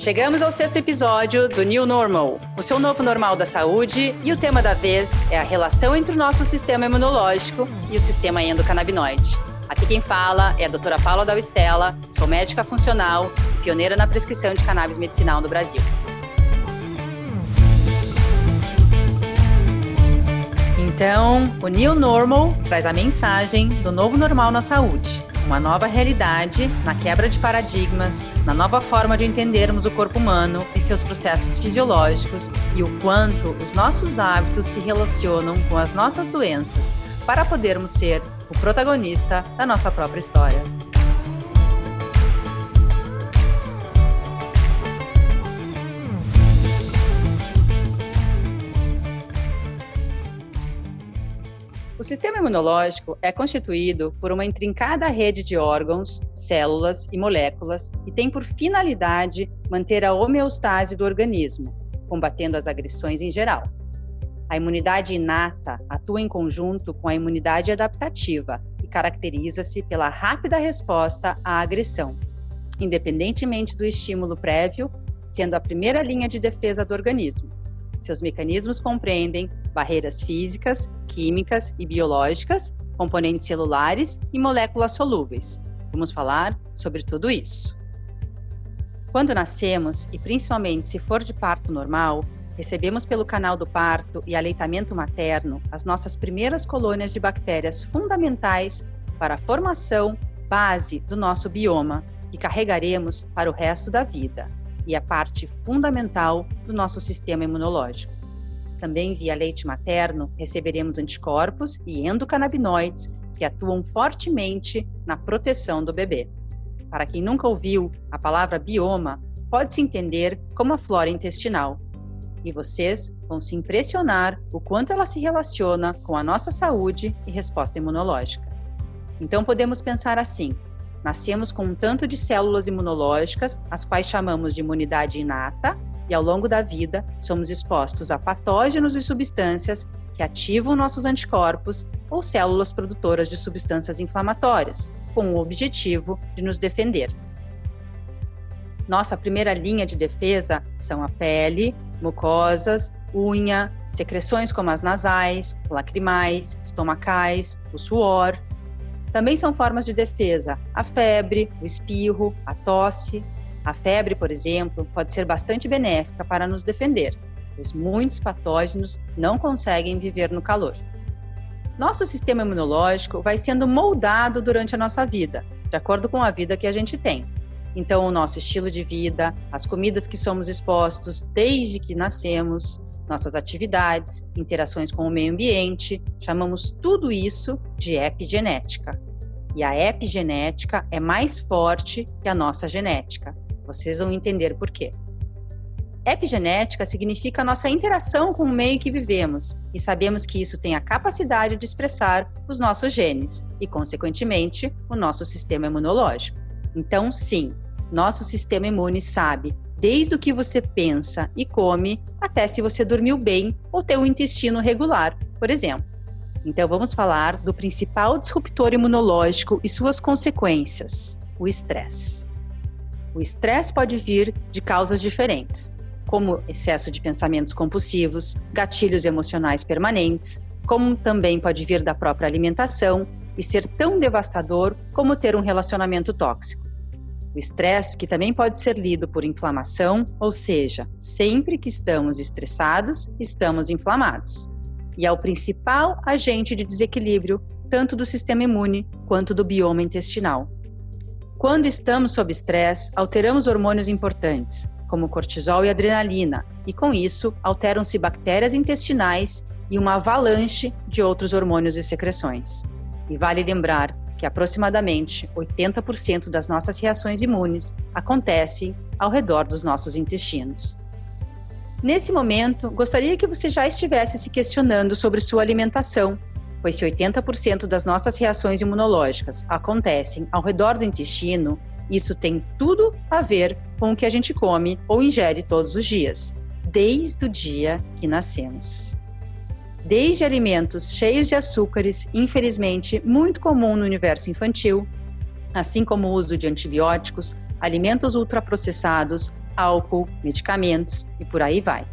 Chegamos ao sexto episódio do New Normal, o seu novo normal da saúde, e o tema da vez é a relação entre o nosso sistema imunológico e o sistema endocannabinoide. Aqui quem fala é a doutora Paula Dalstella, sou médica funcional e pioneira na prescrição de cannabis medicinal no Brasil. Então, o New Normal traz a mensagem do novo normal na saúde uma nova realidade na quebra de paradigmas, na nova forma de entendermos o corpo humano e seus processos fisiológicos e o quanto os nossos hábitos se relacionam com as nossas doenças para podermos ser o protagonista da nossa própria história. Sistema imunológico é constituído por uma intrincada rede de órgãos, células e moléculas e tem por finalidade manter a homeostase do organismo, combatendo as agressões em geral. A imunidade inata atua em conjunto com a imunidade adaptativa e caracteriza-se pela rápida resposta à agressão, independentemente do estímulo prévio, sendo a primeira linha de defesa do organismo. Seus mecanismos compreendem barreiras físicas, químicas e biológicas, componentes celulares e moléculas solúveis. Vamos falar sobre tudo isso. Quando nascemos, e principalmente se for de parto normal, recebemos pelo canal do parto e aleitamento materno as nossas primeiras colônias de bactérias fundamentais para a formação base do nosso bioma, que carregaremos para o resto da vida e a parte fundamental do nosso sistema imunológico. Também via leite materno receberemos anticorpos e endocannabinoides que atuam fortemente na proteção do bebê. Para quem nunca ouviu a palavra bioma, pode-se entender como a flora intestinal. E vocês vão se impressionar o quanto ela se relaciona com a nossa saúde e resposta imunológica. Então podemos pensar assim: Nascemos com um tanto de células imunológicas, as quais chamamos de imunidade inata, e ao longo da vida somos expostos a patógenos e substâncias que ativam nossos anticorpos ou células produtoras de substâncias inflamatórias, com o objetivo de nos defender. Nossa primeira linha de defesa são a pele, mucosas, unha, secreções como as nasais, lacrimais, estomacais, o suor, também são formas de defesa a febre, o espirro, a tosse. A febre, por exemplo, pode ser bastante benéfica para nos defender, pois muitos patógenos não conseguem viver no calor. Nosso sistema imunológico vai sendo moldado durante a nossa vida, de acordo com a vida que a gente tem. Então, o nosso estilo de vida, as comidas que somos expostos desde que nascemos, nossas atividades, interações com o meio ambiente, chamamos tudo isso de epigenética. E a epigenética é mais forte que a nossa genética. Vocês vão entender por quê. Epigenética significa a nossa interação com o meio que vivemos, e sabemos que isso tem a capacidade de expressar os nossos genes e, consequentemente, o nosso sistema imunológico. Então, sim, nosso sistema imune sabe desde o que você pensa e come até se você dormiu bem ou tem um intestino regular, por exemplo. Então vamos falar do principal disruptor imunológico e suas consequências, o estresse. O estresse pode vir de causas diferentes, como excesso de pensamentos compulsivos, gatilhos emocionais permanentes, como também pode vir da própria alimentação e ser tão devastador como ter um relacionamento tóxico. O estresse, que também pode ser lido por inflamação, ou seja, sempre que estamos estressados, estamos inflamados. E é o principal agente de desequilíbrio tanto do sistema imune quanto do bioma intestinal. Quando estamos sob estresse, alteramos hormônios importantes, como cortisol e adrenalina, e com isso alteram-se bactérias intestinais e uma avalanche de outros hormônios e secreções. E vale lembrar que aproximadamente 80% das nossas reações imunes acontecem ao redor dos nossos intestinos. Nesse momento, gostaria que você já estivesse se questionando sobre sua alimentação, pois se 80% das nossas reações imunológicas acontecem ao redor do intestino, isso tem tudo a ver com o que a gente come ou ingere todos os dias, desde o dia que nascemos desde alimentos cheios de açúcares, infelizmente muito comum no universo infantil, assim como o uso de antibióticos, alimentos ultraprocessados, álcool, medicamentos e por aí vai.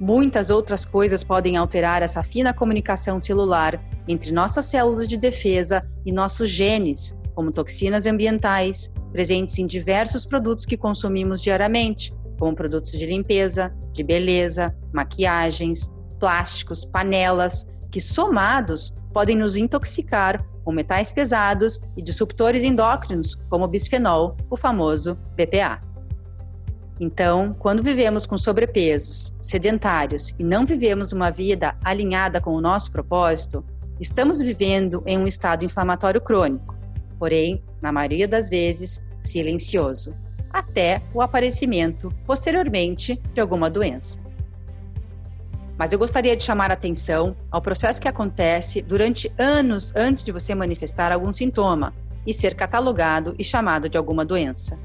Muitas outras coisas podem alterar essa fina comunicação celular entre nossas células de defesa e nossos genes, como toxinas ambientais, presentes em diversos produtos que consumimos diariamente, como produtos de limpeza, de beleza, maquiagens, plásticos, panelas, que somados podem nos intoxicar com metais pesados e disruptores endócrinos, como o bisfenol, o famoso BPA. Então, quando vivemos com sobrepesos, sedentários e não vivemos uma vida alinhada com o nosso propósito, estamos vivendo em um estado inflamatório crônico, porém, na maioria das vezes, silencioso, até o aparecimento, posteriormente, de alguma doença. Mas eu gostaria de chamar a atenção ao processo que acontece durante anos antes de você manifestar algum sintoma e ser catalogado e chamado de alguma doença.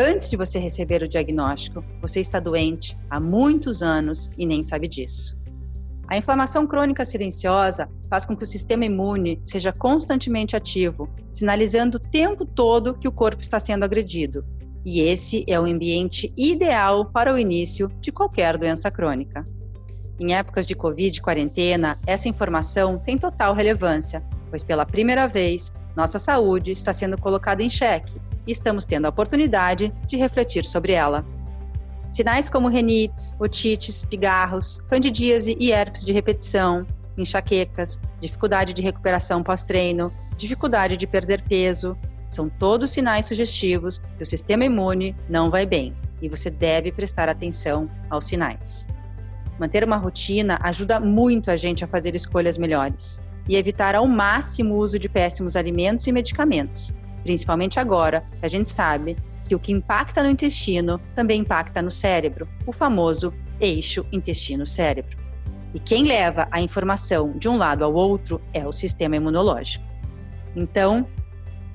Antes de você receber o diagnóstico, você está doente há muitos anos e nem sabe disso. A inflamação crônica silenciosa faz com que o sistema imune seja constantemente ativo, sinalizando o tempo todo que o corpo está sendo agredido. E esse é o ambiente ideal para o início de qualquer doença crônica. Em épocas de Covid e quarentena, essa informação tem total relevância, pois pela primeira vez, nossa saúde está sendo colocada em xeque e estamos tendo a oportunidade de refletir sobre ela. Sinais como renites, otites, pigarros, candidíase e herpes de repetição, enxaquecas, dificuldade de recuperação pós-treino, dificuldade de perder peso, são todos sinais sugestivos que o sistema imune não vai bem e você deve prestar atenção aos sinais. Manter uma rotina ajuda muito a gente a fazer escolhas melhores e evitar ao máximo o uso de péssimos alimentos e medicamentos, principalmente agora a gente sabe que o que impacta no intestino também impacta no cérebro, o famoso eixo intestino-cérebro. E quem leva a informação de um lado ao outro é o sistema imunológico. Então,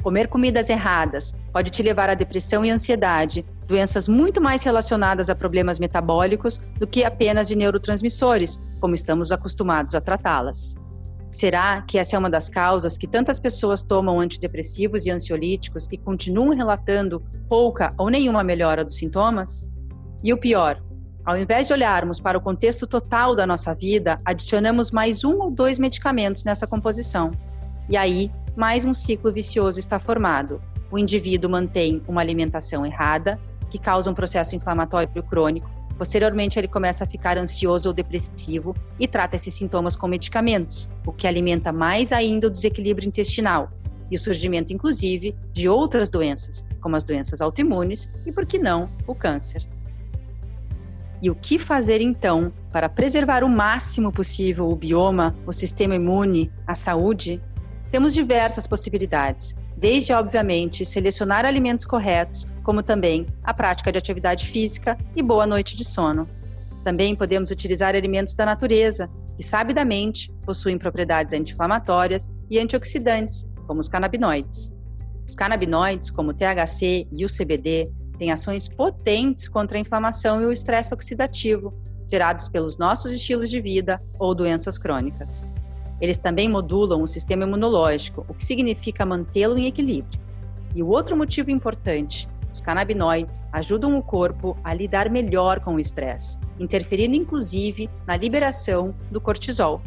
comer comidas erradas pode te levar a depressão e ansiedade, doenças muito mais relacionadas a problemas metabólicos do que apenas de neurotransmissores, como estamos acostumados a tratá-las. Será que essa é uma das causas que tantas pessoas tomam antidepressivos e ansiolíticos e continuam relatando pouca ou nenhuma melhora dos sintomas? E o pior, ao invés de olharmos para o contexto total da nossa vida, adicionamos mais um ou dois medicamentos nessa composição. E aí, mais um ciclo vicioso está formado. O indivíduo mantém uma alimentação errada, que causa um processo inflamatório crônico, Posteriormente, ele começa a ficar ansioso ou depressivo e trata esses sintomas com medicamentos, o que alimenta mais ainda o desequilíbrio intestinal e o surgimento, inclusive, de outras doenças, como as doenças autoimunes e, por que não, o câncer. E o que fazer então para preservar o máximo possível o bioma, o sistema imune, a saúde? Temos diversas possibilidades, desde, obviamente, selecionar alimentos corretos, como também a prática de atividade física e boa noite de sono. Também podemos utilizar alimentos da natureza, que sabidamente possuem propriedades anti-inflamatórias e antioxidantes, como os canabinoides. Os canabinoides, como o THC e o CBD, têm ações potentes contra a inflamação e o estresse oxidativo, gerados pelos nossos estilos de vida ou doenças crônicas. Eles também modulam o sistema imunológico, o que significa mantê-lo em equilíbrio. E o outro motivo importante, os canabinoides ajudam o corpo a lidar melhor com o estresse, interferindo inclusive na liberação do cortisol.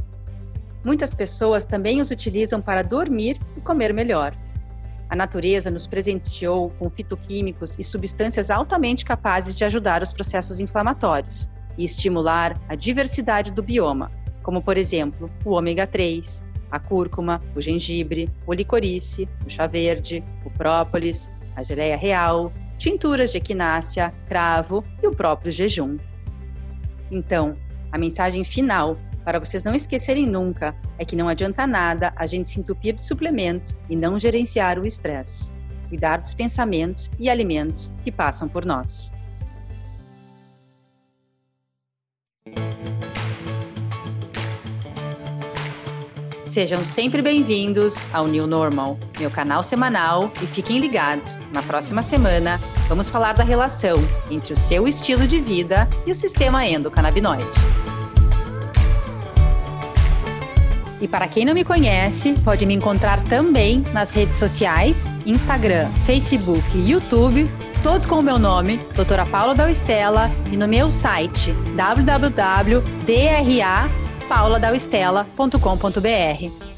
Muitas pessoas também os utilizam para dormir e comer melhor. A natureza nos presenteou com fitoquímicos e substâncias altamente capazes de ajudar os processos inflamatórios e estimular a diversidade do bioma, como por exemplo o ômega 3, a cúrcuma, o gengibre, o licorice, o chá verde, o própolis, a geleia real, tinturas de equinácea, cravo e o próprio jejum. Então, a mensagem final para vocês não esquecerem nunca é que não adianta nada a gente se entupir de suplementos e não gerenciar o estresse. Cuidar dos pensamentos e alimentos que passam por nós. Sejam sempre bem-vindos ao New Normal, meu canal semanal, e fiquem ligados. Na próxima semana, vamos falar da relação entre o seu estilo de vida e o sistema endocannabinoide. E para quem não me conhece, pode me encontrar também nas redes sociais, Instagram, Facebook e YouTube, todos com o meu nome, doutora Paula Dalstella, e no meu site www.drapauladalstella.com.br.